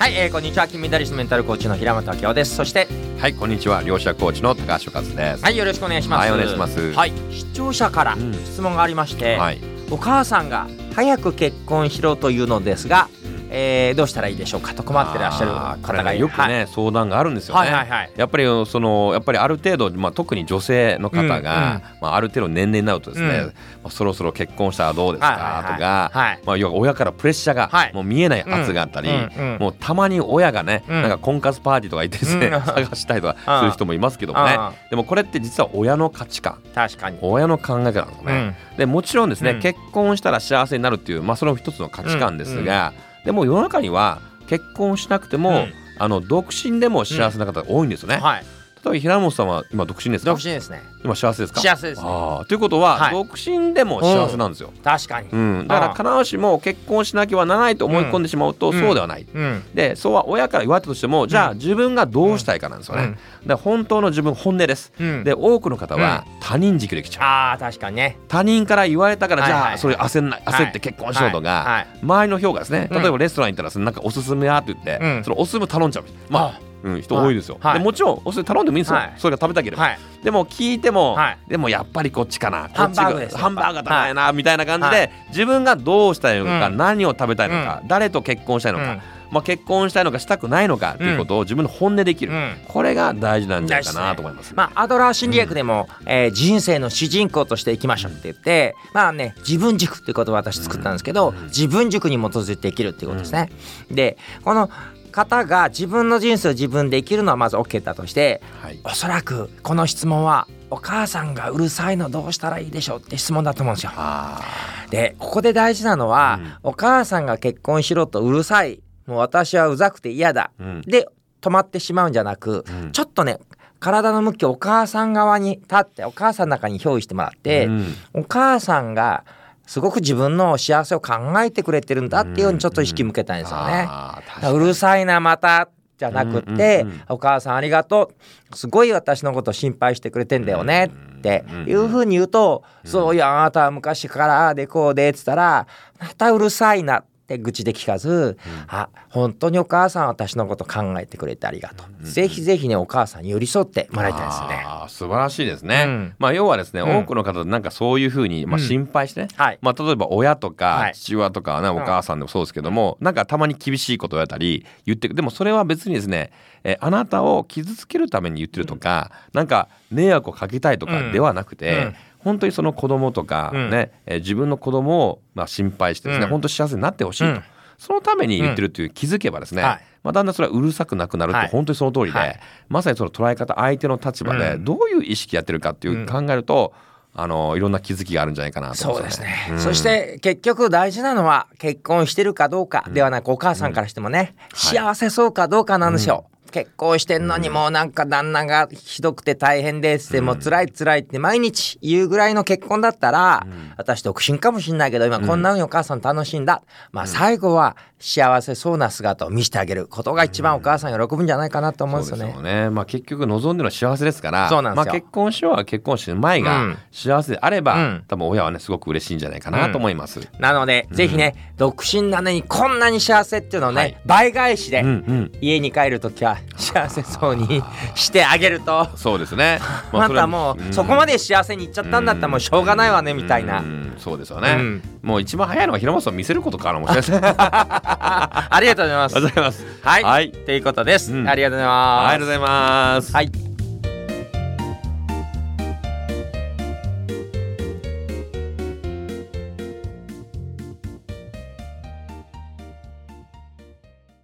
はい、えー、こんにちは。金メダリストメンタルコーチの平本明夫です。そしてはいこんにちは。両者コーチの高橋和です。はいよろしくお願いします。はいお願いします。はい視聴者からうん。質問がありまして、はい。お母さんが早く結婚しろというのですが、えー、どうしたらいいでしょうか？と困ってらっしゃる方がねよくね、相談があるんですよね、はいはいはい。やっぱりそのやっぱりある程度、まあ、特に女性の方が、うんうん。まあ、ある程度年齢になるとですね、うん。まあ、そろそろ結婚したらどうですか、はいはいはい。とか、はい。まあ、要は親からプレッシャーはい。がもう見えない圧があったり、うんうん。うんもうたまに親がね、うん。なんか婚活パーティーとか行ってですね、うん。探したりとかする人もいますけどもね。あでもこれって実は親の価値観。確かに、親の考え方なんでね。でもちろんですね、うん。結婚したら幸せになるっていう、まあ、それも一つの価値観ですが、でも世の中には結婚しなくても、うんあの独身でも幸せな方が多いんですよね。はい例えば平本さんは今独身ですか？独身ですね。今幸せですか？幸せですね。あーということは、はい。独身でも幸せなんですよ。確かに。うん、だから必ずしも結婚しなきゃならないと思い込んでしまうと、うん。そうではない。うん。でそうは親から言われたとしてもじゃあ自分がどうしたいかなんですよね。うん。だから本当の自分本音です。うん。で多くの方は他人軸できちゃう。ああ確かにね。他人から言われたからじゃあそれ焦んない焦って結婚しようとはい。はかい。周りの評価ですね。うん。例えばレストラン行ったらそのなんかおすすめやって言ってうん。そのおすすめ頼んじゃう。まあうん人多いですよ。はい。でもちろんおすすめ頼んでもいいんですよ。はい。それが食べたければ。はい。でも聞いてもはい。でもやっぱりこっちかな。こハンバーグですよ。ハンバーガー高いなみたいな感じはで自分がどうしたいのかうん。何を食べたいのか誰と結婚したいのかまあ結婚したいのかしたくないのかっていうことを自分の本音できる。うん。これが大事なんじゃないかなと思います。まあ、アドラー心理学でも、えー人生の主人公としていきましょうって言って、まあね自分軸っていう言葉を私作ったんですけど、自分軸に基づいて生きるっていうことですね。でこの方が自分の人生を自分で生きるのはまず OK だとしてはい。おそらくこの質問はお母さんがうるさいのどうしたらいいでしょうって質問だと思うんですよ。あでここで大事なのは、うん。お母さんが結婚しろとうるさい。もう私はうざくて嫌だ、うん。で止まってしまうんじゃなく、うん。ちょっとね体の向きをお母さん側に立ってお母さんの中に憑依してもらって、うん。お母さんがすごく自分の幸せを考えてくれてるんだっていうようにちょっと意識向けたいんですよね。うるさいなまたじゃなくって、お母さんありがとうすごい私のこと心配してくれてんだよねっていうふうに言うと、そういやあなたは昔からああでこうでっつったらまたうるさいなって愚痴で聞かず、あ本当にお母さんは私のこと考えてくれてありがとう、ぜひぜひねお母さんに寄り添ってもらいたいですよね。素晴らしいですね。うん。まあ要はですね、うん。多くの方なんかそういうふうにまあうん心配してね、はい。まあ例えば親とはかい。父親とかね、お母さんでもそうですけども、なんかたまに厳しいことを言われたり言ってくでもそれは別にですね、えーあなたを傷つけるために言ってるとか、なんか迷惑をかけたいとかではなくて。うん。本当にその子供とかうん。ね、えー自分の子供をまあ心配してですね、うん。本当幸せになってほしいと、うん。そのために言ってるっていう気づけばですね、はいまあ、だんだんそれはうるさくなくなるってはい。本当にその通りで、はい。まさにその捉え方相手の立場でうん。どういう意識やってるかっていう考えると、あのいろんな気づきがあるんじゃないかなと思そううんですね、うん。そして結局大事なのは結婚してるかどうかではなくお母さんからしてもね、はい。幸せそうかどうかなんですよ、結婚してんのにもうなんか旦那がひどくて大変ですってもう辛い辛いって毎日言うぐらいの結婚だったら、私独身かもしんないけど今こんな風にお母さん楽しいんだ、まあ最後は幸せそうな姿を見せてあげることが一番お母さん喜ぶんじゃないかなと思うんですよね。そうですよね、まあ、結局望んでるのは幸せですからそうなんですよ。まあ、結婚しようが結婚してる前うがん。幸せであれば、うん。多分親はねすごく嬉しいんじゃないかなと思います。なので、ぜひね独身なのにこんなに幸せっていうのをね、はい。倍返しで、うんうん。家に帰るときは幸せそうにしてあげると。そうですね。またもうそこまで幸せにいっちゃったんだったらもうしょうがないわねみたいな。うんそうですよね、うん。もう一番早いのは平本さんを見せることからもしれないですね。ありがとうございます。ありがとうございます。はい、はい。ということです、うん。ありがとうございます。ありがとうございます。はい